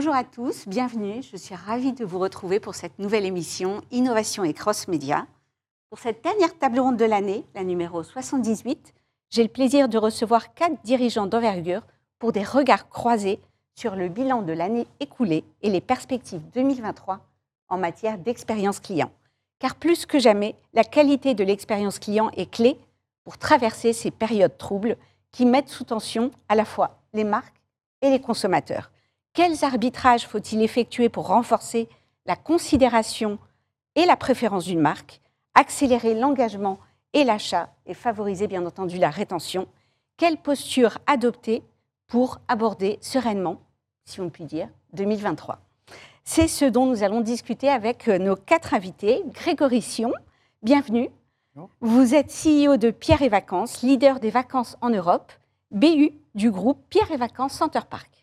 Bonjour à tous, bienvenue. Je suis ravie de vous retrouver pour cette nouvelle émission Innovation et Cross Média. Pour cette dernière table ronde de l'année, la numéro 78, j'ai le plaisir de recevoir quatre dirigeants d'envergure pour des regards croisés sur le bilan de l'année écoulée et les perspectives 2023 en matière d'expérience client. Car plus que jamais, la qualité de l'expérience client est clé pour traverser ces périodes troubles qui mettent sous tension à la fois les marques et les consommateurs. Quels arbitrages faut-il effectuer pour renforcer la considération et la préférence d'une marque, accélérer l'engagement et l'achat et favoriser bien entendu la rétention? Quelle posture adopter pour aborder sereinement, si on peut dire, 2023 C'est ce dont nous allons discuter avec nos quatre invités. Grégory Sion, bienvenue. Vous êtes CEO de Pierre et Vacances, leader des vacances en Europe, BU du groupe Pierre et Vacances Center Park.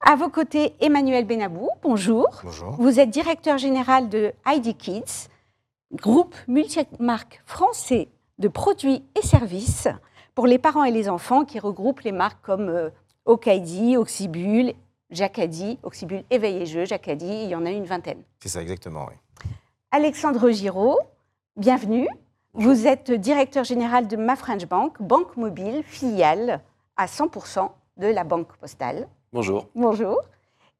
À vos côtés, Emmanuel Benabou, bonjour. Bonjour. Vous êtes directeur général de ID Kids, groupe multimarque français de produits et services pour les parents et les enfants qui regroupe les marques comme euh, Okaidi, Oxybul, Jacadi, Oxybul Éveil et Jeu, Jacadi, il y en a une vingtaine. C'est ça, exactement, oui. Alexandre Giraud, bienvenue. Vous êtes directeur général de Ma French Bank, banque mobile, filiale à 100% de la Banque Postale. Bonjour. Bonjour.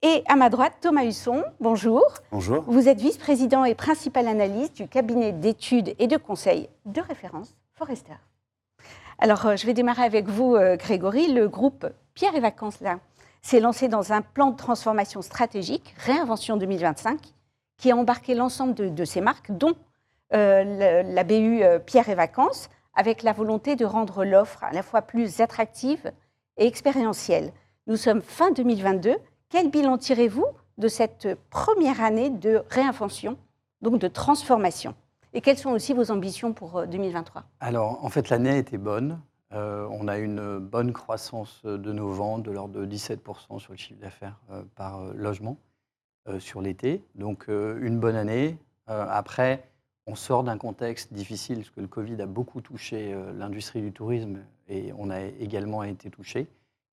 Et à ma droite, Thomas Husson, bonjour. Bonjour. Vous êtes vice-président et principal analyste du cabinet d'études et de conseils de référence Forrester. Alors, euh, je vais démarrer avec vous, euh, Grégory. Le groupe Pierre et Vacances, là, s'est lancé dans un plan de transformation stratégique, Réinvention 2025, qui a embarqué l'ensemble de, de ces marques, dont euh, la, la BU Pierre et Vacances, avec la volonté de rendre l'offre à la fois plus attractive et expérientielle. Nous sommes fin 2022. Quel bilan tirez-vous de cette première année de réinvention, donc de transformation? Et quelles sont aussi vos ambitions pour euh, 2023 Alors, en fait, l'année été bonne. Euh, on a une bonne croissance de nos ventes, de l'ordre de 17% sur le chiffre d'affaires euh, par euh, logement euh, sur l'été. Donc, euh, une bonne année. Euh, après, on sort d'un contexte difficile, parce que le Covid a beaucoup touché euh, l'industrie du tourisme et on a également été touché.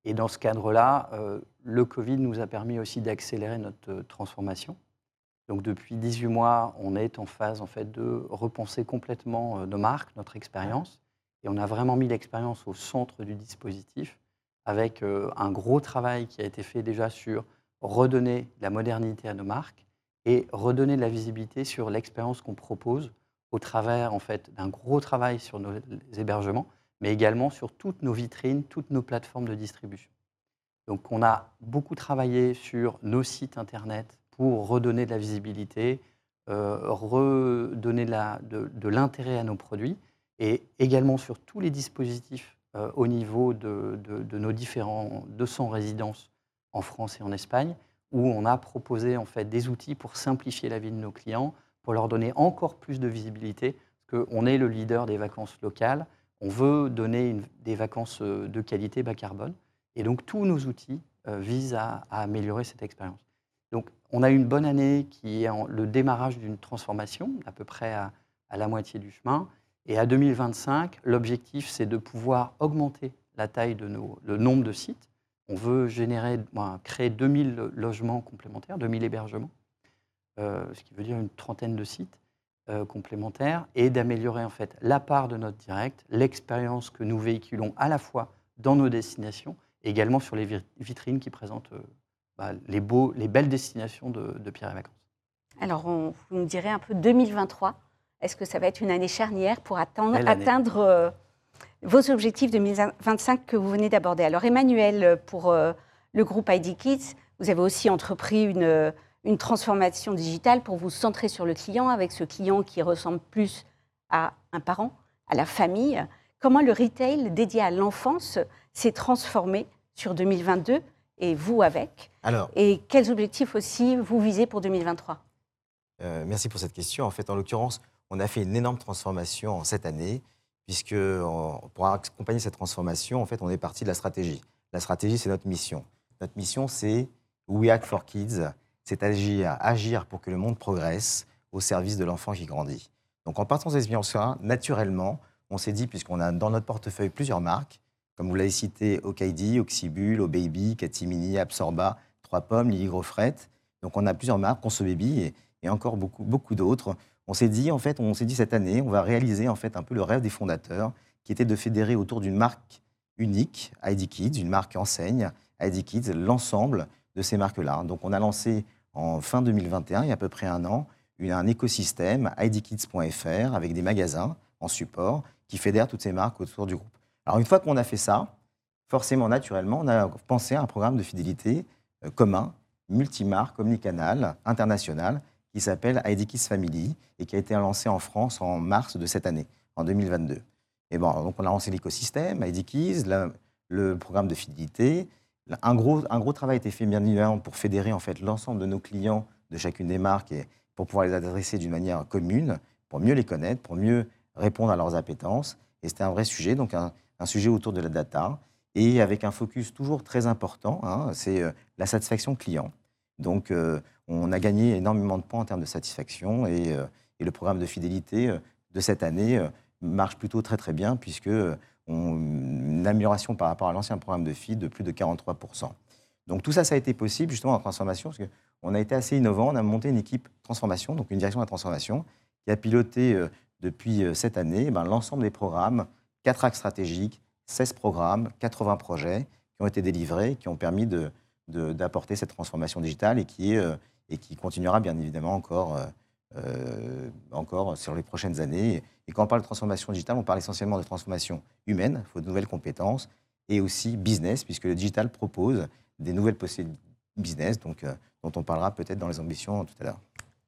Et dans ce cadre-là, euh, le Covid nous a permis aussi d'accélérer notre euh, transformation. Donc depuis 18 mois, on est en phase en fait de repenser complètement euh, nos marques, notre expérience, et on a vraiment mis l'expérience au centre du dispositif, avec un gros travail qui a été fait déjà sur redonner la modernité à nos marques et redonner de la visibilité sur l'expérience qu'on propose au travers en fait d'un gros travail sur nos hébergements, mais également sur toutes nos vitrines, toutes nos plateformes de distribution. Donc on a beaucoup travaillé sur nos sites internet pour redonner de la visibilité, euh, redonner de l'intérêt à nos produits et également sur tous les dispositifs euh, au niveau de, de- de nos différents 200 résidences en France et en Espagne, où on a proposé en fait des outils pour simplifier la vie de nos clients, pour leur donner encore plus de visibilité, parce qu'on est le leader des vacances locales, on veut donner des vacances euh, de qualité bas carbone, et donc tous nos outils euh, visent à, améliorer cette expérience. Donc on a une bonne année qui est le démarrage d'une transformation, à peu près à, la moitié du chemin, et à 2025, l'objectif c'est de pouvoir augmenter la taille de nos, le nombre de sites. On veut générer, ben, créer 2000 logements complémentaires, 2000 hébergements, euh, ce qui veut dire une trentaine de sites complémentaires, et d'améliorer en fait la part de notre direct, l'expérience que nous véhiculons à la fois dans nos destinations, et également sur les vi- vitrines qui présentent euh, bah, les, beaux, les belles destinations de, de Pierre et Vacances. Alors, on, vous me direz un peu 2023. Est-ce que ça va être une année charnière pour atteindre, euh, vos objectifs 2025 que vous venez d'aborder? Alors, Emmanuel, euh, pour euh, le groupe ID Kids, vous avez aussi entrepris une, euh, une transformation digitale pour vous centrer sur le client, avec ce client qui ressemble plus à un parent, à la famille. Comment le retail dédié à l'enfance s'est transformé sur 2022 et vous avec? Alors, Et quels objectifs aussi vous visez pour 2023 euh, merci pour cette question. En fait, en l'occurrence, on a fait une énorme transformation en cette année, puisque on- pour accompagner cette transformation, en fait, on est parti de la stratégie. La stratégie, c'est notre mission. Notre mission, c'est We Act for Kids, c'est agir, agir pour que le monde progresse au service de l'enfant qui grandit. Donc, en partant de cette vision naturellement, on s'est dit, puisqu'on a dans notre portefeuille plusieurs marques, comme vous l'avez cité, Okaidi, Oxybul, Obaby, Katimini, Absorba, Trois Pommes, Lily Grofret. Donc on a plusieurs marques, Conso Baby et, et encore beaucoup, beaucoup d'autres. On s'est dit, en fait, on s'est dit cette année, on va réaliser en fait un peu le rêve des fondateurs, qui était de fédérer autour d'une marque unique, ID Kids, une marque enseigne, ID Kids, l'ensemble de ces marques-là. Donc on a lancé en fin 2021, il y a à peu près un an, un écosystème idkids.fr avec des magasins en support qui fédèrent toutes ces marques autour du groupe. Alors une fois qu'on a fait ça, forcément, naturellement, on a pensé à un programme de fidélité euh, commun, multimarque, omnicanal, international, qui s'appelle ID Kids Family et qui a été lancé en France en mars de cette année, en 2022. Et bon, donc on a lancé l'écosystème, ID Kids, le programme de fidélité. Un gros, un gros travail a été fait bien évidemment pour fédérer en fait l'ensemble de nos clients de chacune des marques et pour pouvoir les adresser d'une manière commune, pour mieux les connaître, pour mieux répondre à leurs appétences. Et c'était un vrai sujet, donc un, sujet autour de la data et avec un focus toujours très important, hein, c'est euh, la satisfaction client. Donc euh, on a gagné énormément de points en termes de satisfaction et, euh, et le programme de fidélité de cette année marche plutôt très très bien puisque on, une amélioration par rapport à l'ancien programme de FID de plus de 43%. Donc tout ça, ça a été possible justement en transformation, parce qu'on a été assez innovant, on a monté une équipe transformation, donc une direction de la transformation, qui a piloté euh, depuis euh, cette année eh ben, l'ensemble des programmes, 4 axes stratégiques, 16 programmes, 80 projets qui ont été délivrés, qui ont permis d'apporter cette transformation digitale et qui, euh, et qui continuera bien évidemment encore euh, encore sur les prochaines années. Et quand on parle de transformation digitale, on parle essentiellement de transformation humaine, il faut de nouvelles compétences, et aussi business, puisque le digital propose des nouvelles possibilités business, donc, euh, dont on parlera peut-être dans les ambitions tout à l'heure.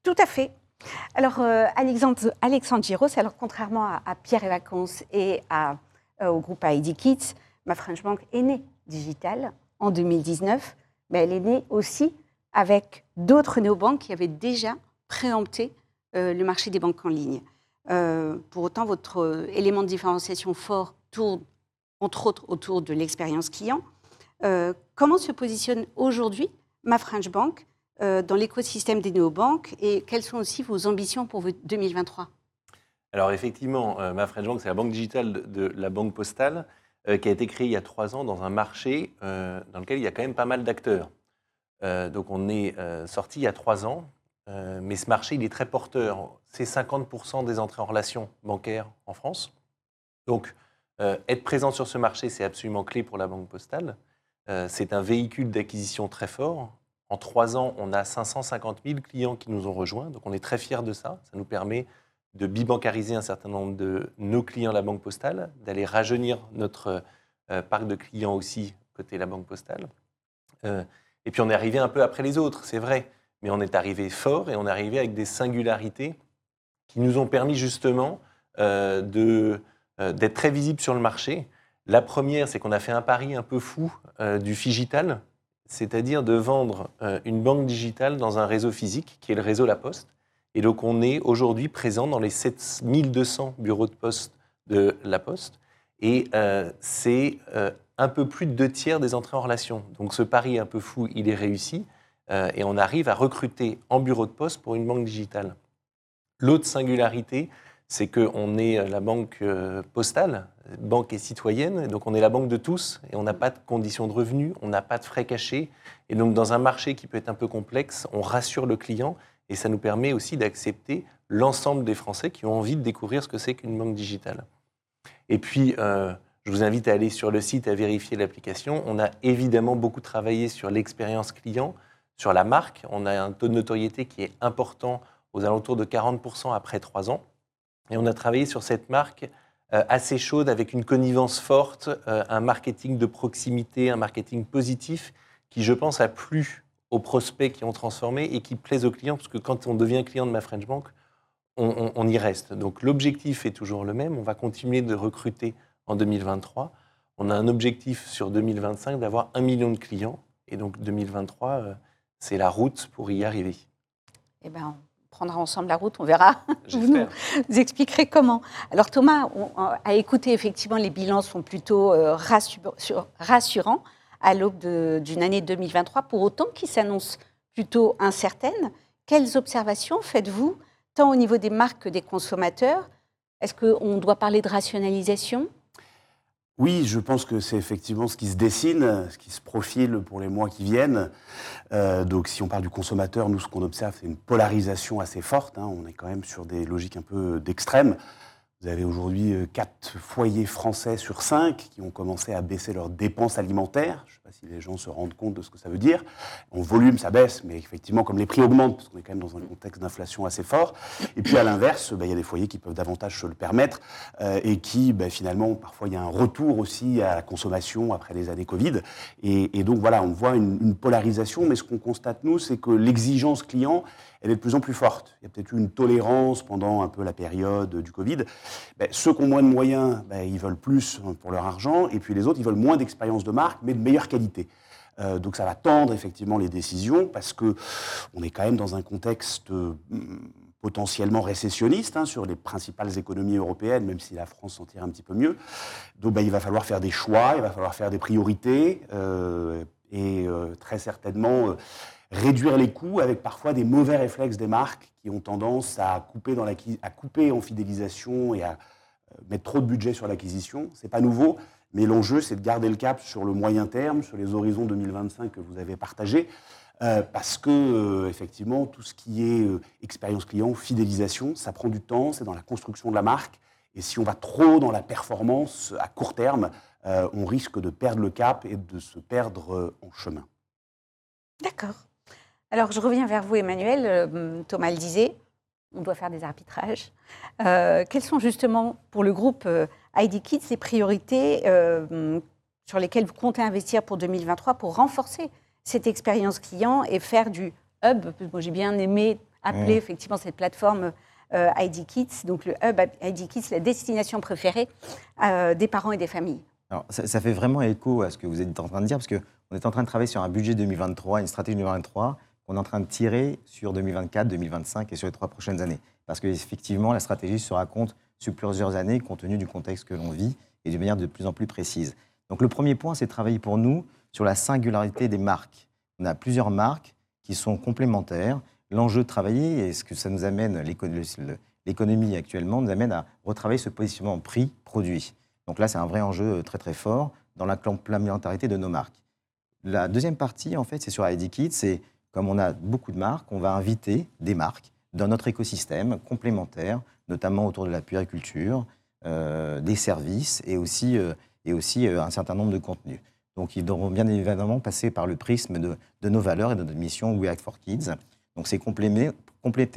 Tout à fait. Alors, euh, Alexandre, Alexandre alors contrairement à, Pierre et Vacances et à, au groupe ID Kids, ma French Bank est née digitale en 2019, mais elle est née aussi avec d'autres néobanques qui avaient déjà préempter euh, le marché des banques en ligne. Euh, pour autant, votre euh, élément de différenciation fort tourne, entre autres, autour de l'expérience client. comment se positionne aujourd'hui ma French Bank dans l'écosystème des néobanques et quelles sont aussi vos ambitions pour 2023 alors effectivement, ma French Bank, c'est la banque digitale de, la banque postale qui a été créée il y a trois ans dans un marché dans lequel il y a quand même pas mal d'acteurs. donc on est sorti il y a trois ans euh, mais ce marché, il est très porteur. C'est 50% des entrées en relation bancaire en France. Donc, euh, être présent sur ce marché, c'est absolument clé pour la Banque Postale. Euh, c'est un véhicule d'acquisition très fort. En trois ans, on a 550 000 clients qui nous ont rejoints. Donc, on est très fiers de ça. Ça nous permet de bibancariser un certain nombre de nos clients la Banque Postale, d'aller rajeunir notre parc de clients aussi côté la Banque Postale. et puis, on est arrivé un peu après les autres, c'est vrai mais on est arrivé fort et on est arrivé avec des singularités qui nous ont permis justement euh, euh, d'être très visibles sur le marché. La première, c'est qu'on a fait un pari un peu fou euh, du figital, c'est-à-dire de vendre une banque digitale dans un réseau physique, qui est le réseau La Poste. Et donc on est aujourd'hui présent dans les 7200 bureaux de poste de La Poste. Et c'est un peu plus de deux tiers des entrées en relation. Donc ce pari un peu fou, il est réussi. Euh, et on arrive à recruter en bureau de poste pour une banque digitale. L'autre singularité, c'est qu'on est la banque euh, postale, banque et citoyenne, donc on est la banque de tous, et on n'a pas de conditions de revenus, on n'a pas de frais cachés, et donc dans un marché qui peut être un peu complexe, on rassure le client, et ça nous permet aussi d'accepter l'ensemble des Français qui ont envie de découvrir ce que c'est qu'une banque digitale. Et puis, euh, je vous invite à aller sur le site, à vérifier l'application. On a évidemment beaucoup travaillé sur l'expérience client, sur la marque, on a un taux de notoriété qui est important, aux alentours de 40% après trois ans. Et on a travaillé sur cette marque euh, assez chaude, avec une connivence forte, euh, un marketing de proximité, un marketing positif, qui, je pense, a plu aux prospects qui ont transformé et qui plaisent aux clients, parce que quand on devient client de ma French Bank, on, on y reste. Donc l'objectif est toujours le même. On va continuer de recruter en 2023. On a un objectif sur 2025 d'avoir un million de clients. Et donc 2023, c'est la route pour y arriver. Eh bien, on prendra ensemble la route, on verra. vous nous expliquerez comment. Alors Thomas a écouté, effectivement, les bilans sont plutôt euh, rassurants à l'aube d'une année 2023, pour autant qui s'annonce plutôt incertaine. Quelles observations faites-vous, tant au niveau des marques que des consommateurs? Est-ce qu'on doit parler de rationalisation? Oui, je pense que c'est effectivement ce qui se dessine, ce qui se profile pour les mois qui viennent. Euh, donc si on parle du consommateur, nous, ce qu'on observe, c'est une polarisation assez forte. hein. On est quand même sur des logiques un peu d'extrême. Vous avez aujourd'hui euh, quatre foyers français sur cinq qui ont commencé à baisser leurs dépenses alimentaires. Si les gens se rendent compte de ce que ça veut dire. En volume, ça baisse, mais effectivement, comme les prix augmentent, parce qu'on est quand même dans un contexte d'inflation assez fort. Et puis à l'inverse, bah, il y a des foyers qui peuvent davantage se le permettre euh, et qui, bah, finalement, parfois, il y a un retour aussi à la consommation après les années Covid. Et, donc voilà, on voit une, polarisation, mais ce qu'on constate, nous, c'est que l'exigence client, elle est de plus en plus forte. Il y a peut-être eu une tolérance pendant un peu la période du Covid. Ben, ceux qui ont moins de moyens, ils veulent plus pour leur argent, et puis les autres, ils veulent moins d'expérience de marque, mais de meilleure qualité. Euh, donc ça va tendre effectivement les décisions, parce que on est quand même dans un contexte euh, potentiellement récessionniste hein, sur les principales économies européennes, même si la France s'en tire un petit peu mieux. Donc ben, il va falloir faire des choix, il va falloir faire des priorités, euh, et très certainement... réduire les coûts avec parfois des mauvais réflexes des marques qui ont tendance à couper, dans à couper en fidélisation et à mettre trop de budget sur l'acquisition. Ce n'est pas nouveau, mais l'enjeu, c'est de garder le cap sur le moyen terme, sur les horizons 2025 que vous avez partagés, euh, parce que, euh, effectivement, tout ce qui est euh, expérience client, fidélisation, ça prend du temps, c'est dans la construction de la marque. Et si on va trop dans la performance à court terme, on risque de perdre le cap et de se perdre en chemin. D'accord. Alors, je reviens vers vous, Emmanuel. Thomas le disait, on doit faire des arbitrages. Quelles sont justement, pour le groupe ID Kids, les priorités euh, sur lesquelles vous comptez investir pour 2023 pour renforcer cette expérience client et faire du hub Moi, j'ai bien aimé appeler effectivement cette plateforme euh, ID Kids, donc le hub ID Kids, la destination préférée euh, des parents et des familles. Alors, ça, ça fait vraiment écho à ce que vous êtes en train de dire, parce qu'on est en train de travailler sur un budget 2023, une stratégie 2023, qu'on est en train de tirer sur 2024, 2025 et sur les trois prochaines années. Parce qu'effectivement, la stratégie se raconte sur plusieurs années, compte tenu du contexte que l'on vit, et de manière de plus en plus précise. Donc le premier point, c'est travailler pour nous sur la singularité des marques. On a plusieurs marques qui sont complémentaires. L'enjeu de travailler, et ce que ça nous amène, l'économie actuellement, nous amène à retravailler ce positionnement prix-produit. Donc là, c'est un vrai enjeu très très fort dans la complémentarité de nos marques. La deuxième partie, en fait, c'est sur ID Kids. C'est comme on a beaucoup de marques, on va inviter des marques dans notre écosystème complémentaire, notamment autour de la puériculture, euh, des services et aussi, euh, et aussi euh, un certain nombre de contenus. Donc, ils devront bien évidemment passer par le prisme de, nos valeurs et de notre mission We Act for Kids. Donc, c'est compléter,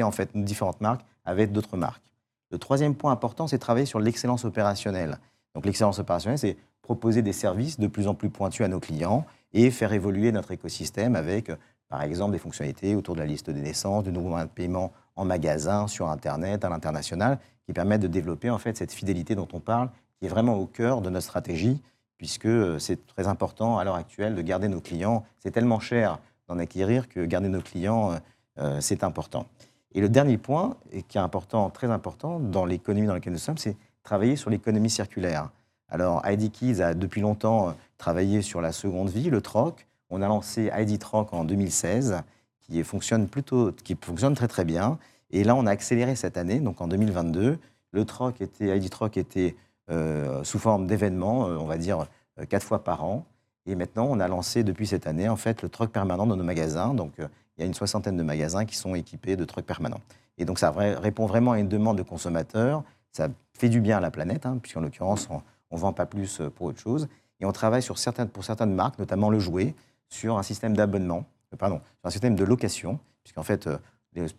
en fait nos différentes marques avec d'autres marques. Le troisième point important, c'est travailler sur l'excellence opérationnelle. Donc, l'excellence opérationnelle, c'est proposer des services de plus en plus pointus à nos clients et faire évoluer notre écosystème avec, par exemple, des fonctionnalités autour de la liste des naissances, de nouveaux moyens de paiement en magasin, sur Internet, à l'international, qui permettent de développer en fait cette fidélité dont on parle, qui est vraiment au cœur de notre stratégie, puisque euh, c'est très important à l'heure actuelle de garder nos clients. C'est tellement cher d'en acquérir que garder nos clients, euh, euh, c'est important. Et le dernier point, et qui est important, très important dans l'économie dans laquelle nous sommes, c'est travailler sur l'économie circulaire. Alors, ID Kids a depuis longtemps travaillé sur la seconde vie, le troc. On a lancé ID Troc en 2016, qui fonctionne plutôt, qui fonctionne très très bien. Et là, on a accéléré cette année, donc en 2022. Le troc était, ID Troc était euh, sous forme d'événements, euh, on va dire euh, quatre fois par an. Et maintenant, on a lancé depuis cette année, en fait, le troc permanent dans nos magasins. Donc, il y a une soixantaine de magasins qui sont équipés de trocs permanents. Et donc, ça répond vraiment à une demande de consommateurs. Ça fait du bien à la planète, hein, puisqu'en l'occurrence, on ne vend pas plus pour autre chose. Et on travaille sur pour certaines marques, notamment le jouet, sur un système d'abonnement, pardon, un système de location, puisqu'en fait, euh,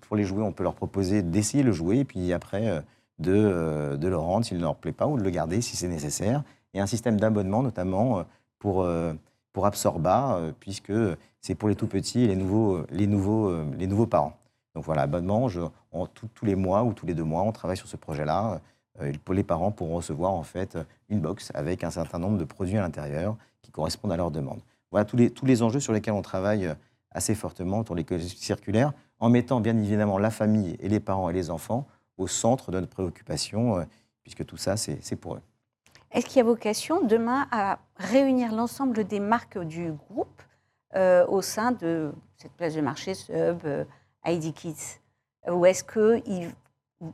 pour les jouets, on peut leur proposer d'essayer le jouet, et puis après, euh, de, euh, de le rendre s'il ne leur plaît pas, ou de le garder si c'est nécessaire. Et un système d'abonnement, notamment pour, pour Absorba, puisque c'est pour les tout petits et les nouveaux, les nouveaux, les nouveaux parents. Donc voilà, abonnement, je, tous les mois ou tous les deux mois, on travaille sur ce projet-là. Les parents pourront recevoir en fait une box avec un certain nombre de produits à l'intérieur qui correspondent à leurs demandes. Voilà tous les, tous les enjeux sur lesquels on travaille assez fortement autour de l'écologie circulaire, en mettant bien évidemment la famille et les parents et les enfants au centre de notre préoccupation, euh, puisque tout ça, c'est pour eux. Est-ce qu'il y a vocation demain à réunir l'ensemble des marques du groupe euh, au sein de cette place de marché Sub, euh, ID Kids? Ou est-ce que il-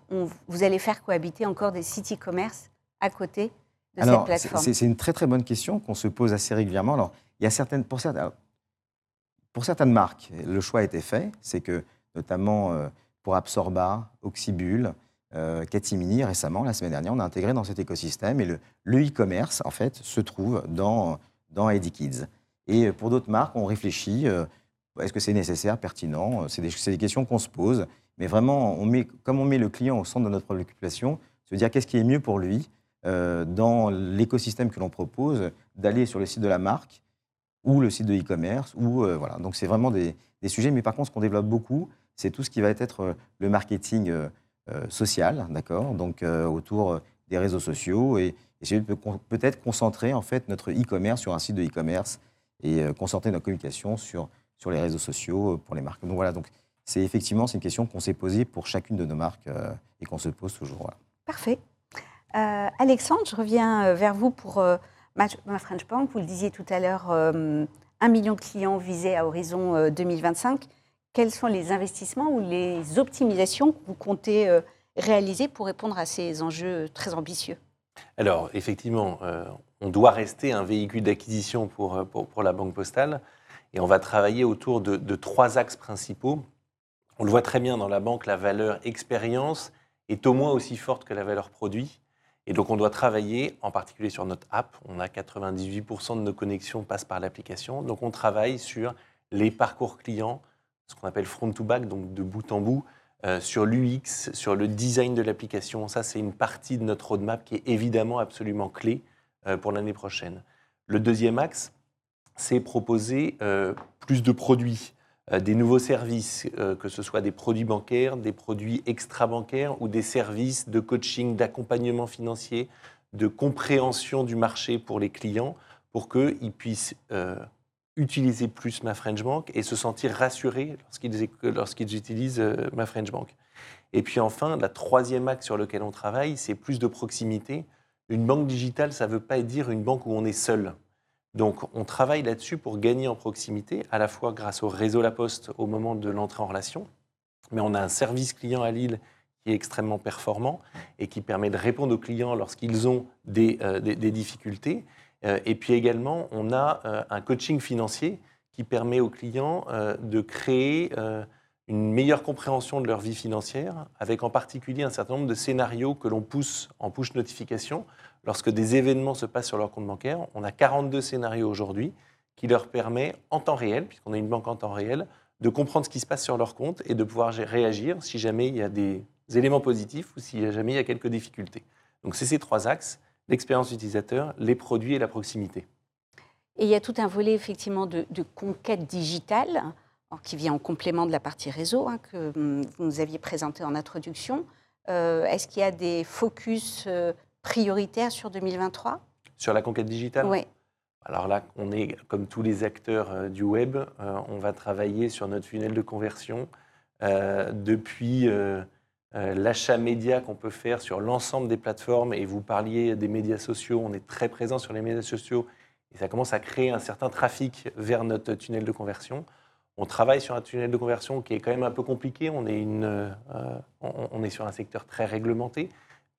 on- vous allez faire cohabiter encore des city commerce à côté de cette plateforme? c'est c'est une très très bonne question qu'on se pose assez régulièrement. Alors, il y a certaines, pour, certaines, pour certaines marques, le choix a été fait. C'est que, notamment euh, pour Absorba, Oxybul, euh, Catimini, récemment, la semaine dernière, on a intégré dans cet écosystème. Et le e-commerce, en fait, se trouve dans, dans ID Kids. Et pour d'autres marques, on réfléchit. euh, est-ce que c'est nécessaire, pertinent C'est des, questions qu'on se pose. Mais vraiment, on met, comme on met le client au centre de notre préoccupation, se dire qu'est-ce qui est mieux pour lui euh, dans l'écosystème que l'on propose, d'aller sur le site de la marque ou le site de e-commerce. ou euh, voilà. Donc c'est vraiment des, sujets. Mais par contre, ce qu'on développe beaucoup, c'est tout ce qui va être euh, le marketing euh, social, d'accord? Donc autour des réseaux sociaux et peut- peut-être concentrer en fait notre e-commerce sur un site de e-commerce et concentrer notre communication sur, sur les réseaux sociaux pour les marques. Donc voilà, donc c'est effectivement une question qu'on s'est posée pour chacune de nos marques et qu'on se pose toujours. Parfait. Alexandre, je reviens vers vous pour ma, French Bank. Vous le disiez tout à l'heure, euh, un million de clients visés à horizon euh, 2025. Quels sont les investissements ou les optimisations que vous comptez euh, réaliser pour répondre à ces enjeux très ambitieux? Alors, effectivement, euh, on doit rester un véhicule d'acquisition pour, euh, pour, la Banque Postale. Et on va travailler autour de trois axes principaux. On le voit très bien dans la banque, la valeur expérience est au moins aussi forte que la valeur produit. Et donc, on doit travailler, en particulier sur notre app. On a 98% de nos connexions passent par l'application. Donc, on travaille sur les parcours clients, ce qu'on appelle front to back, donc de bout en bout, euh, sur l'UX, sur le design de l'application. Ça, c'est une partie de notre roadmap qui est évidemment absolument clé euh, pour l'année prochaine. Le deuxième axe, c'est proposer euh, plus de produits, des nouveaux services, euh, que ce soit des produits bancaires, des produits extra-bancaires ou des services de coaching, d'accompagnement financier, de compréhension du marché pour les clients, pour qu'ils puissent euh, utiliser plus ma French Bank et se sentir rassurés lorsqu'ils utilisent euh, ma French Bank. Et puis enfin, la troisième axe sur lequel on travaille, c'est plus de proximité. Une banque digitale, ça ne veut pas dire une banque où on est seul. Donc on travaille là-dessus pour gagner en proximité, à la fois grâce au réseau La Poste au moment de l'entrée en relation, mais on a un service client à Lille qui est extrêmement performant et qui permet de répondre aux clients lorsqu'ils ont des, euh, des- difficultés. Euh, et puis également, on a euh, un coaching financier qui permet aux clients de créer une meilleure compréhension de leur vie financière, avec en particulier un certain nombre de scénarios que l'on pousse en push notification lorsque des événements se passent sur leur compte bancaire. On a 42 scénarios aujourd'hui qui leur permet en temps réel, puisqu'on est une banque en temps réel, de comprendre ce qui se passe sur leur compte et de pouvoir réagir si jamais il y a des éléments positifs ou si jamais il y a quelques difficultés. Donc c'est ces trois axes, l'expérience utilisateur, les produits et la proximité. Et il y a tout un volet effectivement de, conquête digitale qui vient en complément de la partie réseau hein, que hum, vous nous aviez présenté en introduction. Euh, Est-ce qu'il y a des focus euh, prioritaires sur 2023 Sur la conquête digitale? Oui. Alors là, on est comme tous les acteurs euh, du web, euh, on va travailler sur notre funnel de conversion euh, depuis l'achat média qu'on peut faire sur l'ensemble des plateformes. Et vous parliez des médias sociaux, on est très présent sur les médias sociaux et ça commence à créer un certain trafic vers notre tunnel de conversion. On travaille sur un tunnel de conversion qui est quand même un peu compliqué. On est, une, euh, on, est sur un secteur très réglementé.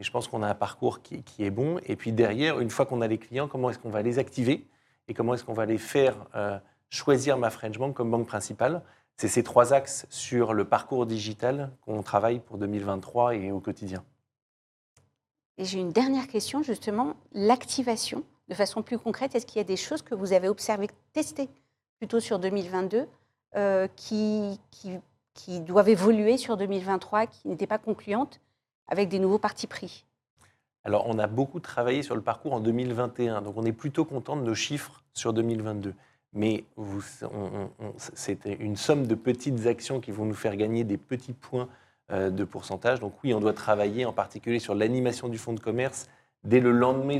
Et je pense qu'on a un parcours qui, est bon. Et puis derrière, une fois qu'on a les clients, comment est-ce qu'on va les activer et comment est-ce qu'on va les faire euh, choisir ma French Bank comme banque principale? C'est ces trois axes sur le parcours digital qu'on travaille pour 2023 et au quotidien. Et j'ai une dernière question, justement, l'activation, de façon plus concrète. Est-ce qu'il y a des choses que vous avez observées, testées plutôt sur 2022, euh, qui, qui, doivent évoluer sur 2023, qui n'étaient pas concluantes, avec des nouveaux partis pris Alors, on a beaucoup travaillé sur le parcours en 2021, donc on est plutôt content de nos chiffres sur 2022. Mais c'était une somme de petites actions qui vont nous faire gagner des petits points euh, de pourcentage. Donc oui, on doit travailler en particulier sur l'animation du fonds de commerce dès le lendemain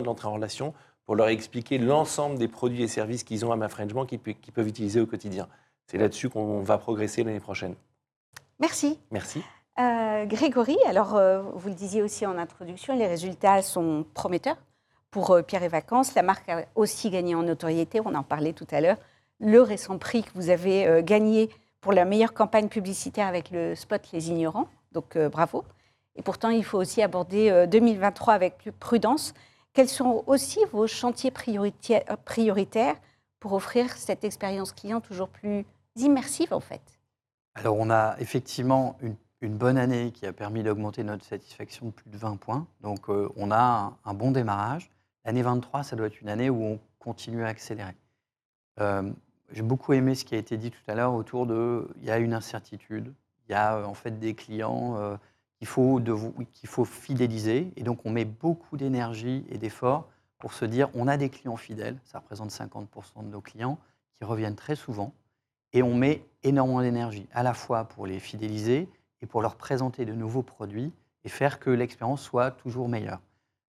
de l'entrée en relation pour leur expliquer l'ensemble des produits et services qu'ils ont à ma French Bank qu'ils pe- qu'ils peuvent utiliser au quotidien. C'est là-dessus qu'on va progresser l'année prochaine. Merci. Merci. Euh, Grégory, alors euh, vous le disiez aussi en introduction, les résultats sont prometteurs pour euh, Pierre et Vacances. La marque a aussi gagné en notoriété, on en parlait tout à l'heure. Le récent prix que vous avez gagné pour la meilleure campagne publicitaire avec le spot Les Ignorants, donc bravo. Et pourtant, il faut aussi aborder 2023 avec plus prudence. Quels sont aussi vos chantiers prioritaires pour offrir cette expérience client toujours plus immersive en fait? Alors on a effectivement une, bonne année qui a permis d'augmenter notre satisfaction de plus de 20 points. Donc euh, on a un, bon démarrage. L'année 23, ça doit être une année où on continue à accélérer. Euh, j'ai beaucoup aimé ce qui a été dit tout à l'heure autour de, il y a une incertitude, il y a en fait des clients euh, qu'il faut, faut fidéliser, et donc on met beaucoup d'énergie et d'efforts pour se dire, on a des clients fidèles, ça représente 50% de nos clients qui reviennent très souvent, et on met énormément d'énergie à la fois pour les fidéliser et pour leur présenter de nouveaux produits et faire que l'expérience soit toujours meilleure.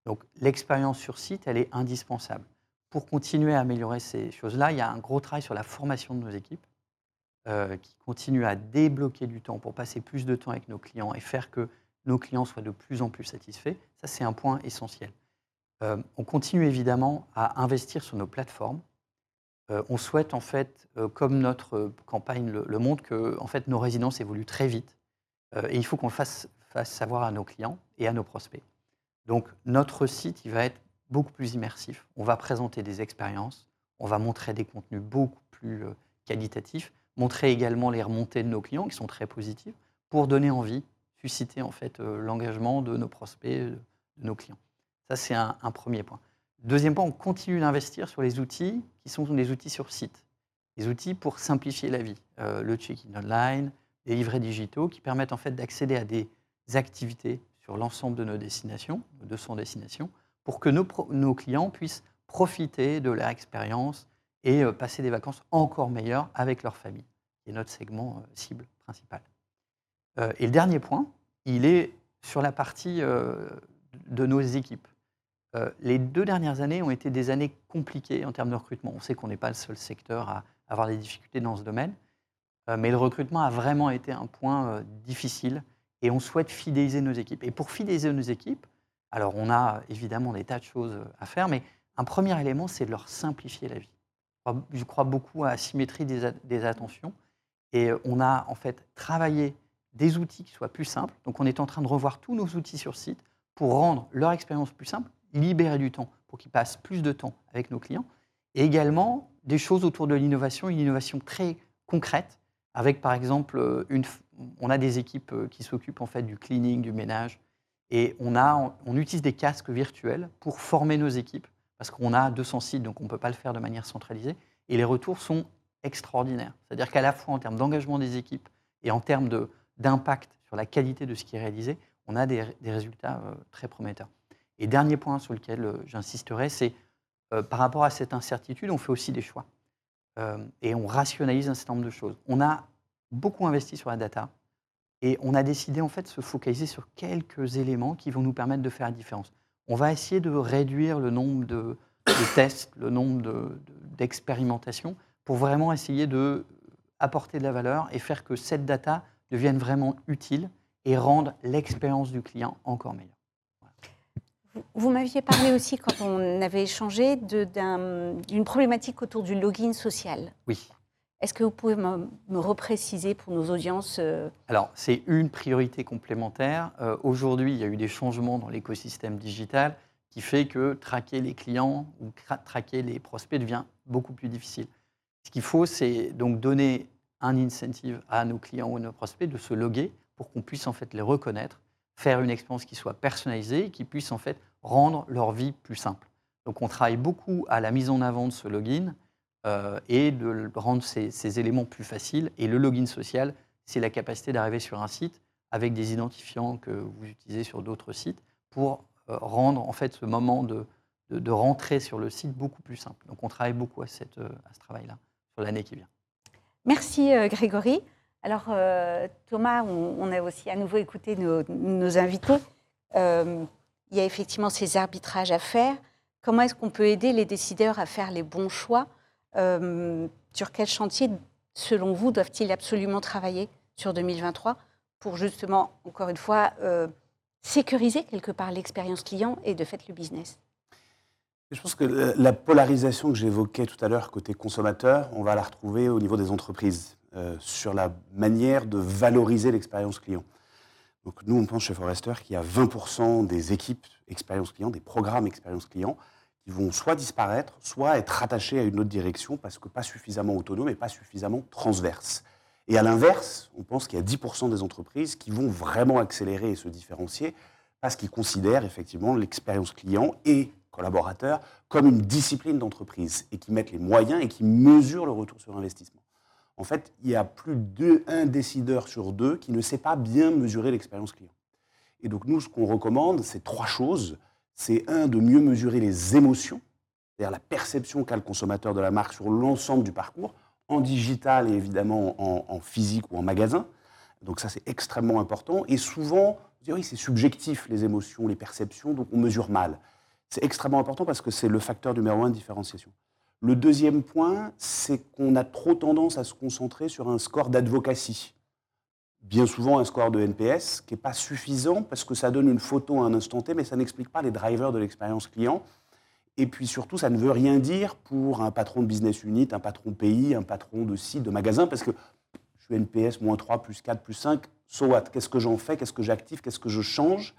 Donc l'expérience sur site, elle est indispensable. Pour continuer à améliorer ces choses-là, il y a un gros travail sur la formation de nos équipes euh, qui continue à débloquer du temps pour passer plus de temps avec nos clients et faire que nos clients soient de plus en plus satisfaits. Ça, c'est un point essentiel. Euh, on continue évidemment à investir sur nos plateformes. Euh, on souhaite en fait, comme notre campagne le, montre, que en fait, nos résidences évoluent très vite et il faut qu'on le fasse, savoir à nos clients et à nos prospects. Donc notre site, il va être beaucoup plus immersif. On va présenter des expériences, on va montrer des contenus beaucoup plus euh, qualitatifs, montrer également les remontées de nos clients qui sont très positives pour donner envie, susciter en fait euh, l'engagement de nos prospects, de nos clients. Ça, c'est un, premier point. Deuxième point, on continue d'investir sur les outils qui sont des outils sur site. Des outils pour simplifier la vie. Euh, le check-in online, les livrets digitaux qui permettent en fait d'accéder à des activités sur l'ensemble de nos destinations, 200 destinations, pour que nos, clients puissent profiter de leur expérience et euh, passer des vacances encore meilleures avec leur famille, qui est notre segment euh, cible principal. Euh, et le dernier point, il est sur la partie de nos équipes. les deux dernières années ont été des années compliquées en termes de recrutement. On sait qu'on n'est pas le seul secteur à avoir des difficultés dans ce domaine, mais le recrutement a vraiment été un point difficile et on souhaite fidéliser nos équipes. Et pour fidéliser nos équipes, alors, on a évidemment des tas de choses à faire, mais un premier élément, c'est de leur simplifier la vie. Je crois beaucoup à la symétrie des, attentions. Et on a en fait travaillé des outils qui soient plus simples. Donc, on est en train de revoir tous nos outils sur site pour rendre leur expérience plus simple, libérer du temps pour qu'ils passent plus de temps avec nos clients. Et également des choses autour de l'innovation, une innovation très concrète, avec par exemple, une, on a des équipes qui s'occupent en fait du cleaning, du ménage, et on, a, on utilise des casques virtuels pour former nos équipes, parce qu'on a 200 sites, donc on ne peut pas le faire de manière centralisée. Et les retours sont extraordinaires. C'est-à-dire qu'à la fois en termes d'engagement des équipes et en termes d'impact sur la qualité de ce qui est réalisé, on a des, résultats euh, très prometteurs. Et dernier point sur lequel euh, j'insisterai, c'est euh, par rapport à cette incertitude, on fait aussi des choix. et on rationalise un certain nombre de choses. On a beaucoup investi sur la data. Et on a décidé en fait de se focaliser sur quelques éléments qui vont nous permettre de faire la différence. On va essayer de réduire le nombre de, tests, le nombre d'expérimentations, pour vraiment essayer de de la valeur et faire que cette data devienne vraiment utile et rende l'expérience du client encore meilleure. Vous m'aviez parlé aussi, quand on avait échangé, d'une problématique autour du login social. Oui. Est-ce que vous pouvez me, repréciser pour nos audiences euh, Alors, c'est une priorité complémentaire. Euh, aujourd'hui, il y a eu des changements dans l'écosystème digital qui fait que traquer les clients ou traquer les prospects devient beaucoup plus difficile. Ce qu'il faut, c'est donc donner un incentive à nos clients ou à nos prospects de se loguer pour qu'on puisse en fait les reconnaître, faire une expérience qui soit personnalisée et qui puisse en fait rendre leur vie plus simple. Donc on travaille beaucoup à la mise en avant de ce login, euh, et de rendre ces, éléments plus faciles. Et le login social, c'est la capacité d'arriver sur un site avec des identifiants que vous utilisez sur d'autres sites pour euh, rendre en fait ce moment de, de, rentrer sur le site beaucoup plus simple. Donc on travaille beaucoup à, cette, euh, à ce travail-là sur l'année qui vient. Merci Grégory. Alors Thomas, on, a aussi à nouveau écouté nos, invités. il y a effectivement ces arbitrages à faire. Comment est-ce qu'on peut aider les décideurs à faire les bons choix euh, sur quel chantier, selon vous, doivent-ils absolument travailler sur 2023 pour justement, encore une fois, euh, sécuriser quelque part l'expérience client et de fait le business? Je pense que la polarisation que j'évoquais tout à l'heure côté consommateur, on va la retrouver au niveau des entreprises, euh, sur la manière de valoriser l'expérience client. Donc nous, on pense chez Forrester qu'il y a 20% des équipes expérience client, des programmes expérience client, qui vont soit disparaître, soit être rattachés à une autre direction parce que pas suffisamment autonomes et pas suffisamment transverses. Et à l'inverse, on pense qu'il y a 10% des entreprises qui vont vraiment accélérer et se différencier parce qu'ils considèrent effectivement l'expérience client et collaborateur comme une discipline d'entreprise et qui mettent les moyens et qui mesurent le retour sur investissement. En fait, il y a plus d'un décideur sur deux qui ne sait pas bien mesurer l'expérience client. Et donc nous, ce qu'on recommande, c'est trois choses. C'est un, de mieux mesurer les émotions, c'est-à-dire la perception qu'a le consommateur de la marque sur l'ensemble du parcours, en digital et évidemment en, physique ou en magasin. Donc ça, c'est extrêmement important. Et souvent, oui, c'est subjectif, les émotions, les perceptions, donc on mesure mal. C'est extrêmement important parce que c'est le facteur numéro un de différenciation. Le deuxième point, c'est qu'on a trop tendance à se concentrer sur un score d'advocacy. Bien souvent un score de NPS qui n'est pas suffisant parce que ça donne une photo à un instant T, mais ça n'explique pas les drivers de l'expérience client. Et puis surtout, ça ne veut rien dire pour un patron de business unit, un patron pays, un patron de site, de magasin, parce que je suis NPS moins 3, plus 4, plus 5, so what? Qu'est-ce que j'en fais? Qu'est-ce que j'active? Qu'est-ce que je change?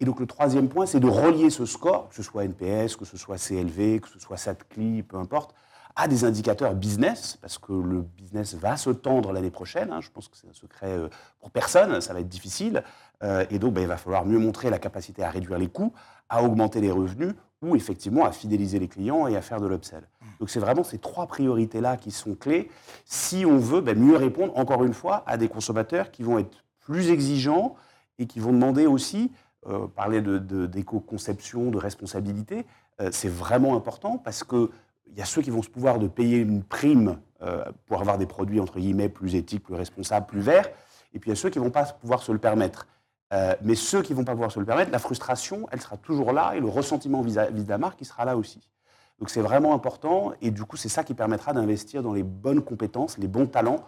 Et donc le troisième point, c'est de relier ce score, que ce soit NPS, que ce soit CLV, que ce soit SATCLI, peu importe, à des indicateurs business, parce que le business va se tendre l'année prochaine. Hein. je pense que c'est un secret euh, pour personne, ça va être difficile. Euh, et donc, ben, il va falloir mieux montrer la capacité à réduire les coûts, à augmenter les revenus ou effectivement à fidéliser les clients et à faire de l'upsell. Donc c'est vraiment ces trois priorités-là qui sont clés si on veut ben, mieux répondre, encore une fois, à des consommateurs qui vont être plus exigeants et qui vont demander aussi, euh, parler d'éco-conception, de, responsabilité, euh, c'est vraiment important parce qu'il y a ceux qui vont se pouvoir de payer une prime euh, pour avoir des produits, entre guillemets, plus éthiques, plus responsables, plus verts, et puis il y a ceux qui vont pas pouvoir se le permettre. Mais ceux qui vont pas pouvoir se le permettre, la frustration, elle sera toujours là et le ressentiment vis-à-vis de la marque, il sera là aussi. Donc c'est vraiment important et du coup c'est ça qui permettra d'investir dans les bonnes compétences, les bons talents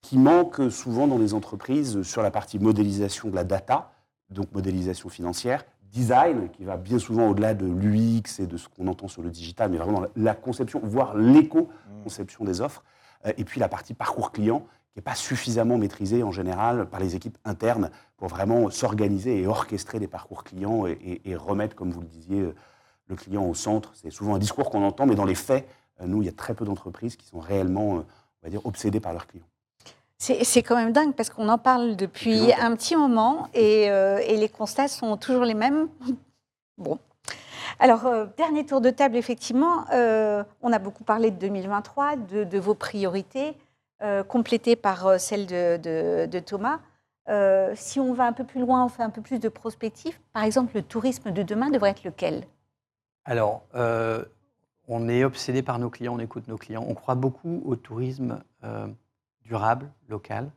qui manquent souvent dans les entreprises sur la partie modélisation de la data, donc modélisation financière, design qui va bien souvent au-delà de l'UX et de ce qu'on entend sur le digital, mais vraiment la conception, voire l'éco-conception des offres, euh, et puis la partie parcours client qui n'est pas suffisamment maîtrisé en général par les équipes internes pour vraiment s'organiser et orchestrer des parcours clients et, remettre, comme vous le disiez, euh, le client au centre. C'est souvent un discours qu'on entend, mais dans les faits, euh, nous, il y a très peu d'entreprises qui sont réellement, on va dire, obsédées par leurs clients. C'est quand même dingue parce qu'on en parle depuis un petit moment et, et, les constats sont toujours les mêmes. Bon. Alors, dernier tour de table, effectivement, on a beaucoup parlé de 2023, de, de vos priorités. Euh, complétée par euh, celle de, Thomas. Euh, si on va un peu plus loin, on fait un peu plus de prospective. Par exemple, le tourisme de demain devrait être lequel? Alors, on est obsédé par nos clients, on écoute nos clients. On croit beaucoup au tourisme durable, local.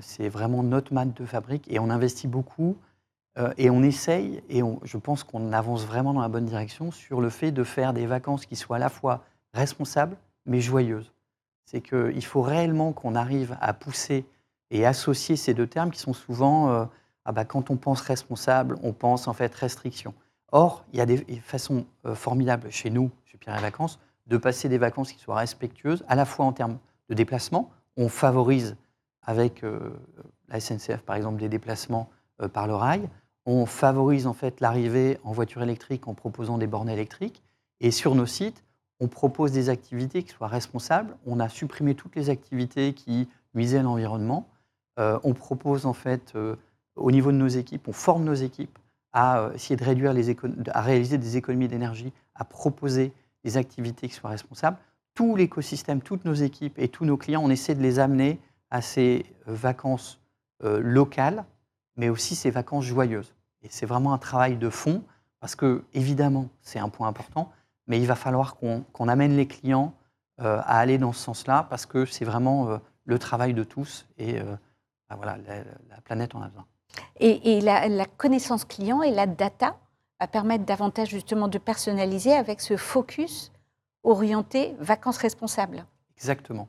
c'est vraiment notre mat de fabrique et on investit beaucoup et on essaye, et je pense qu'on avance vraiment dans la bonne direction sur le fait de faire des vacances qui soient à la fois responsables mais joyeuses c'est qu'il faut réellement qu'on arrive à pousser et associer ces deux termes qui sont souvent, euh, ah bah, quand on pense responsable, on pense en fait restriction. Or, il y a des façons euh, formidables chez nous, chez Pierre et Vacances, de passer des vacances qui soient respectueuses, à la fois en termes de déplacement. On favorise avec euh, la SNCF, par exemple, des déplacements par le rail. On favorise en fait l'arrivée en voiture électrique en proposant des bornes électriques. Et sur nos sites, on propose des activités qui soient responsables. On a supprimé toutes les activités qui nuisaient à l'environnement. Euh, on propose en fait, euh, au niveau de nos équipes, on forme nos équipes à euh, essayer de réduire les à réaliser des économies d'énergie, à proposer des activités qui soient responsables. Tout l'écosystème, toutes nos équipes et tous nos clients, on essaie de les amener à ces vacances locales, mais aussi ces vacances joyeuses. Et c'est vraiment un travail de fond, parce que évidemment, c'est un point important mais il va falloir qu'on amène les clients euh, à aller dans ce sens-là parce que c'est vraiment euh, le travail de tous et euh, bah voilà, la, planète en a besoin. Et, la, connaissance client et la data va permettre davantage justement de personnaliser avec ce focus orienté vacances responsables. Exactement.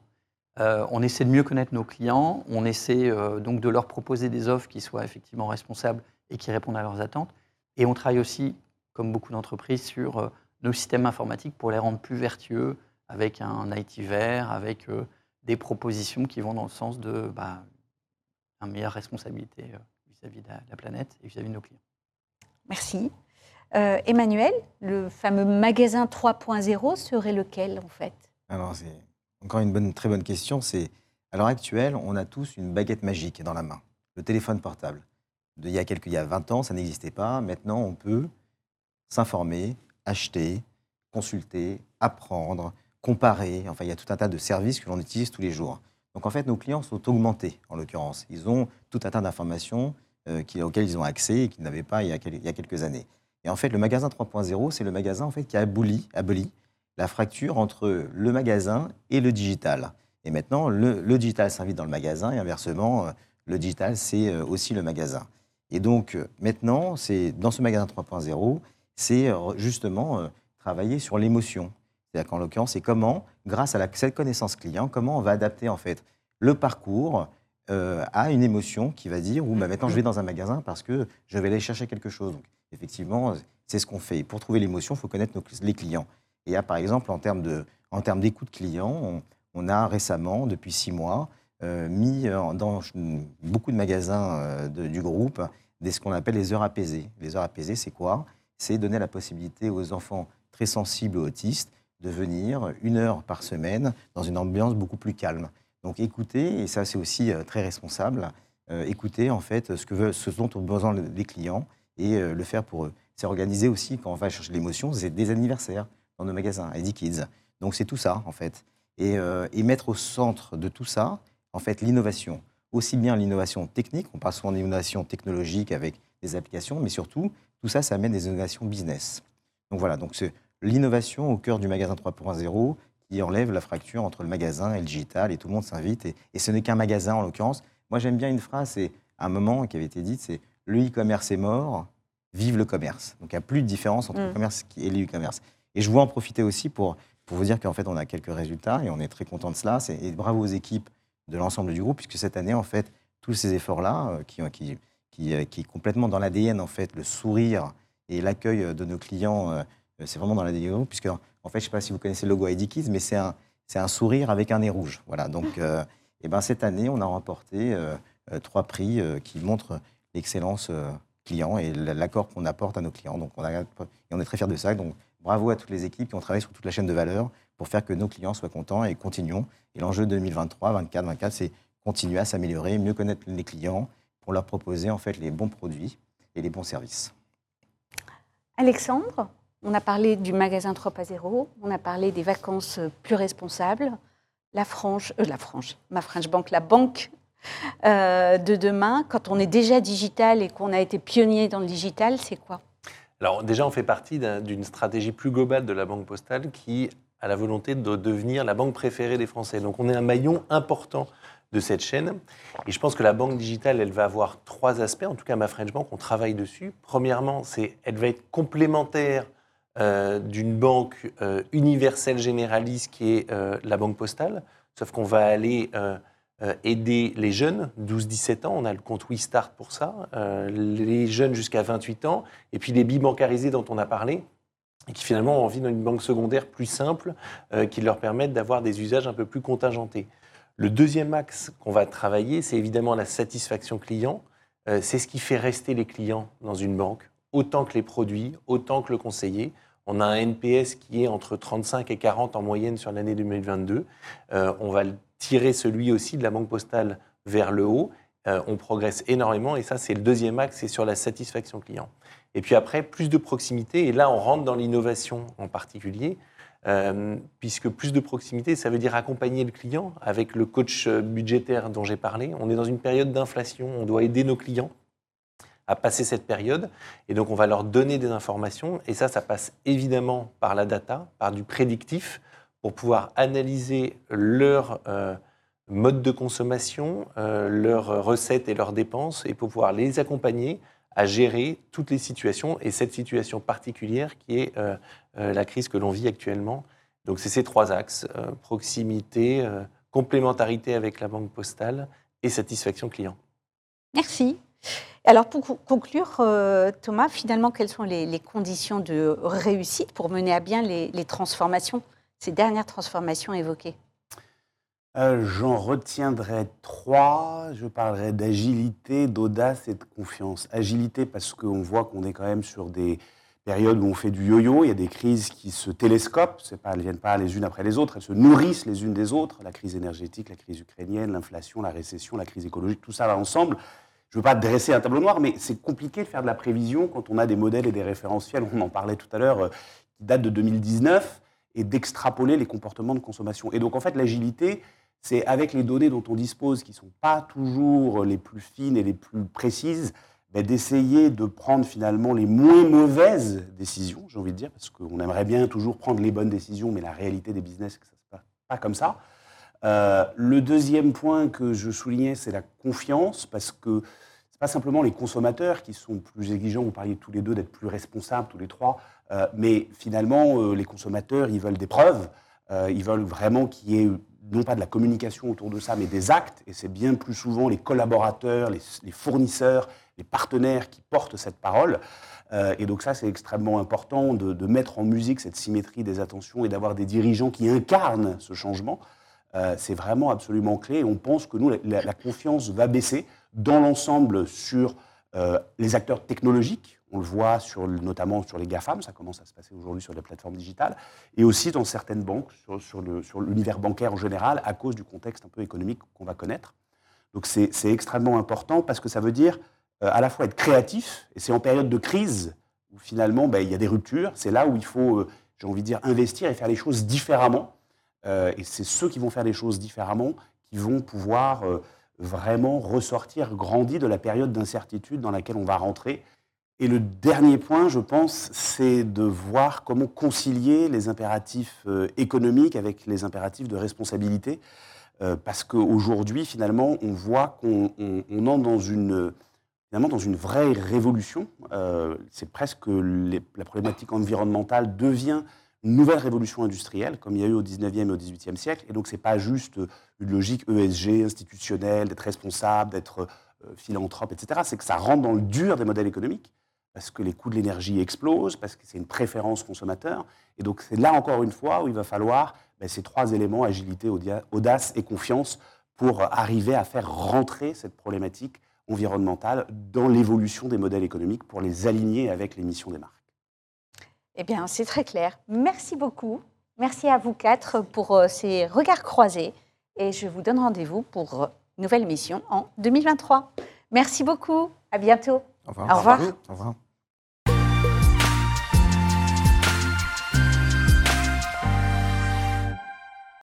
on essaie de mieux connaître nos clients, on essaie donc de leur proposer des offres qui soient effectivement responsables et qui répondent à leurs attentes. Et on travaille aussi, comme beaucoup d'entreprises, sur nos systèmes informatiques pour les rendre plus vertueux avec un IT vert, avec euh, des propositions qui vont dans le sens de bah, une meilleure responsabilité euh, vis-à-vis de la, la planète et vis-à-vis de nos clients. Merci. Euh, Emmanuel, le fameux magasin 3.0 serait lequel en fait? Alors, c'est encore une très bonne question. C'est à l'heure actuelle, on a tous une baguette magique dans la main, le téléphone portable. Il, y a quelques, il y a 20 ans, ça n'existait pas. Maintenant, on peut s'informer, acheter, consulter, apprendre, comparer. Enfin, il y a tout un tas de services que l'on utilise tous les jours. Donc, en fait, nos clients sont augmentés, en l'occurrence. Ils ont tout un tas d'informations euh, auxquelles ils ont accès et qu'ils n'avaient pas il y a quelques années. Et en fait, le magasin 3.0, c'est le magasin en fait, qui a aboli, la fracture entre le magasin et le digital. Et maintenant, le, digital s'invite dans le magasin et inversement, euh, le digital, c'est euh, aussi le magasin. Et donc, euh, maintenant, c'est dans ce magasin 3.0, c'est justement travailler sur l'émotion. C'est-à-dire qu'en l'occurrence, c'est comment, grâce à cette connaissance client, comment on va adapter en fait le parcours à une émotion qui va dire, ou bah, maintenant je vais dans un magasin parce que je vais aller chercher quelque chose. Effectivement, c'est ce qu'on fait. Et pour trouver l'émotion, il faut connaître les clients. Et là, par exemple, en termes de- en d'écoute client, on, on a récemment, depuis six mois, euh, mis euh, dans beaucoup de magasins euh, du groupe des, ce qu'on appelle les heures apaisées. Les heures apaisées, c'est quoi? C'est donner la possibilité aux enfants très sensibles et autistes de venir une heure par semaine dans une ambiance beaucoup plus calme. Donc écouter, et ça c'est aussi très responsable, euh, écouter en fait ce, que veut, ce dont ont besoin le- les clients et euh, le faire pour eux. C'est organiser aussi, quand on va chercher l'émotion, c'est des anniversaires dans nos magasins, Eddie Kids. Donc c'est tout ça en fait. Et, euh, et mettre au centre de tout ça, en fait, l'innovation. Aussi bien l'innovation technique, on parle souvent d'innovation technologique avec des applications, mais surtout, tout ça, ça amène des innovations business. Donc voilà, donc c'est l'innovation au cœur du magasin 3.0 qui enlève la fracture entre le magasin et le digital, et tout le monde s'invite. Et, et ce n'est qu'un magasin en l'occurrence. Moi, j'aime bien une phrase, c'est un moment qui avait été dite, c'est le e-commerce est mort, vive le commerce. Donc il n'y a plus de différence entre Mm. le commerce et le e-commerce. Et je voulais en profiter aussi pour, pour vous dire qu'en fait, on a quelques résultats et on est très content de cela. Et bravo aux équipes de l'ensemble du groupe, puisque cette année, en fait, tous ces efforts-là, euh, qui, qui, qui, euh, qui est complètement dans l'ADN, en fait, le sourire et l'accueil de nos clients, euh, euh, c'est vraiment dans l'ADN du groupe, puisque, en fait, je ne sais pas si vous connaissez le logo ID Kids, mais c'est un, un sourire avec un nez rouge. Voilà, donc, euh, et ben, cette année, on a remporté euh, euh, trois prix euh, qui montrent l'excellence euh, client et l'accord qu'on apporte à nos clients. Donc, on, et on est très fiers de ça. Donc, bravo à toutes les équipes qui ont travaillé sur toute la chaîne de valeur pour faire que nos clients soient contents et continuons. Et l'enjeu 2023, 24, 24, c'est continuer à s'améliorer, mieux connaître les clients pour leur proposer en fait les bons produits et les bons services. Alexandre, on a parlé du magasin 3.0, on a parlé des vacances plus responsables. La franche, euh, la franche, ma French Bank, la banque euh, de demain, quand on est déjà digital et qu'on a été pionnier dans le digital, c'est quoi? Alors déjà, on fait partie d'un- d'une stratégie plus globale de la Banque Postale qui a la volonté de devenir la banque préférée des Français. Donc on est un maillon important de cette chaîne. Et je pense que la banque digitale, elle va avoir trois aspects. En tout cas, ma French Bank, on travaille dessus. Premièrement, c'est elle va être complémentaire euh, d'une banque euh, universelle généraliste qui est la Banque Postale. Sauf qu'on va aller aider les jeunes, 12-17 ans. On a le compte WeStart pour ça. euh, les jeunes jusqu'à 28 ans. Et puis les bibancarisés dont on a parlé et qui finalement ont envie d'une banque secondaire plus simple, euh, qui leur permette d'avoir des usages un peu plus contingentés. Le deuxième axe qu'on va travailler, c'est évidemment la satisfaction client. Euh, c'est ce qui fait rester les clients dans une banque, autant que les produits, autant que le conseiller. On a un NPS qui est entre 35 et 40 en moyenne sur l'année 2022. Euh, on va tirer celui aussi de la banque postale vers le haut. Euh, on progresse énormément et ça, c'est le deuxième axe, c'est sur la satisfaction client. Et puis après, plus de proximité. Et là, on rentre dans l'innovation en particulier, euh, puisque plus de proximité, ça veut dire accompagner le client avec le coach euh, budgétaire dont j'ai parlé. On est dans une période d'inflation. On doit aider nos clients à passer cette période. Et donc, on va leur donner des informations. Et ça, ça passe évidemment par la data, par du prédictif, pour pouvoir analyser leur euh, mode de consommation, euh, leurs recettes et leurs dépenses, et pour pouvoir les accompagner à gérer toutes les situations, et cette situation particulière qui est euh, la crise que l'on vit actuellement. Donc, c'est ces trois axes, proximité, complémentarité avec la banque postale et satisfaction client. Merci. Alors pour co- conclure, Thomas, finalement, quelles sont les, conditions de réussite pour mener à bien les transformations, ces dernières transformations évoquées Euh, J'en retiendrai trois. Je parlerai d'agilité, d'audace et de confiance. Agilité parce qu'on voit qu'on est quand même sur des périodes où on fait du yo-yo. Il y a des crises qui se télescopent. Pas, elles ne viennent pas les unes après les autres. Elles se nourrissent les unes des autres. La crise énergétique, la crise ukrainienne, l'inflation, la récession, la crise écologique, tout ça va ensemble. Je ne veux pas dresser un tableau noir, mais c'est compliqué de faire de la prévision quand on a des modèles et des référentiels. On en parlait tout à l'heure, euh, qui datent de 2019 et d'extrapoler les comportements de consommation. Et donc, en fait, l'agilité, c'est avec les données dont on dispose, qui ne sont pas toujours les plus fines et les plus précises, ben, d'essayer de prendre finalement les moins mauvaises décisions, j'ai envie de dire, parce qu'on aimerait bien toujours prendre les bonnes décisions, mais la réalité des business, c'est que ça ne se passe pas comme ça. Euh, le deuxième point que je soulignais, c'est la confiance, parce que ce n'est pas simplement les consommateurs qui sont plus exigeants, vous parliez tous les deux d'être plus responsables, tous les trois, euh, mais finalement, euh, les consommateurs, ils veulent des preuves, ils veulent vraiment qu'il y ait non pas de la communication autour de ça, mais des actes, et c'est bien plus souvent les collaborateurs, les, fournisseurs, les partenaires qui portent cette parole. et donc ça, c'est extrêmement important de, mettre en musique cette symétrie des attentions et d'avoir des dirigeants qui incarnent ce changement. c'est vraiment absolument clé. Et on pense que nous, la confiance va baisser dans l'ensemble sur euh, les acteurs technologiques, on le voit sur, notamment sur les GAFAM, ça commence à se passer aujourd'hui sur les plateformes digitales, et aussi dans certaines banques, sur, l'univers bancaire en général, à cause du contexte un peu économique qu'on va connaître. Donc c'est extrêmement important parce que ça veut dire euh, à la fois être créatif, et c'est en période de crise où finalement ben, il y a des ruptures, c'est là où il faut, euh, j'ai envie de dire, investir et faire les choses différemment. et c'est ceux qui vont faire les choses différemment qui vont pouvoir vraiment ressortir grandi de la période d'incertitude dans laquelle on va rentrer. Et le dernier point, je pense, c'est de voir comment concilier les impératifs euh, économiques avec les impératifs de responsabilité. Euh, parce qu'aujourd'hui, finalement, on voit qu'on entre dans une, dans une vraie révolution. Euh, c'est presque la problématique environnementale devient une nouvelle révolution industrielle, comme il y a eu au 19e et au 18e siècle. Et donc, ce n'est pas juste une logique ESG, institutionnelle, d'être responsable, d'être philanthrope, etc. C'est que ça rentre dans le dur des modèles économiques, parce que les coûts de l'énergie explosent, parce que c'est une préférence consommateur. Et donc, c'est là, encore une fois, où il va falloir ben, ces trois éléments, agilité, audace et confiance, pour arriver à faire rentrer cette problématique environnementale dans l'évolution des modèles économiques, pour les aligner avec les missions des marques. Eh bien, c'est très clair. Merci beaucoup. Merci à vous quatre pour euh, ces regards croisés. Et je vous donne rendez-vous pour une nouvelle mission en 2023. Merci beaucoup. À bientôt. Au revoir. Au revoir. Au revoir.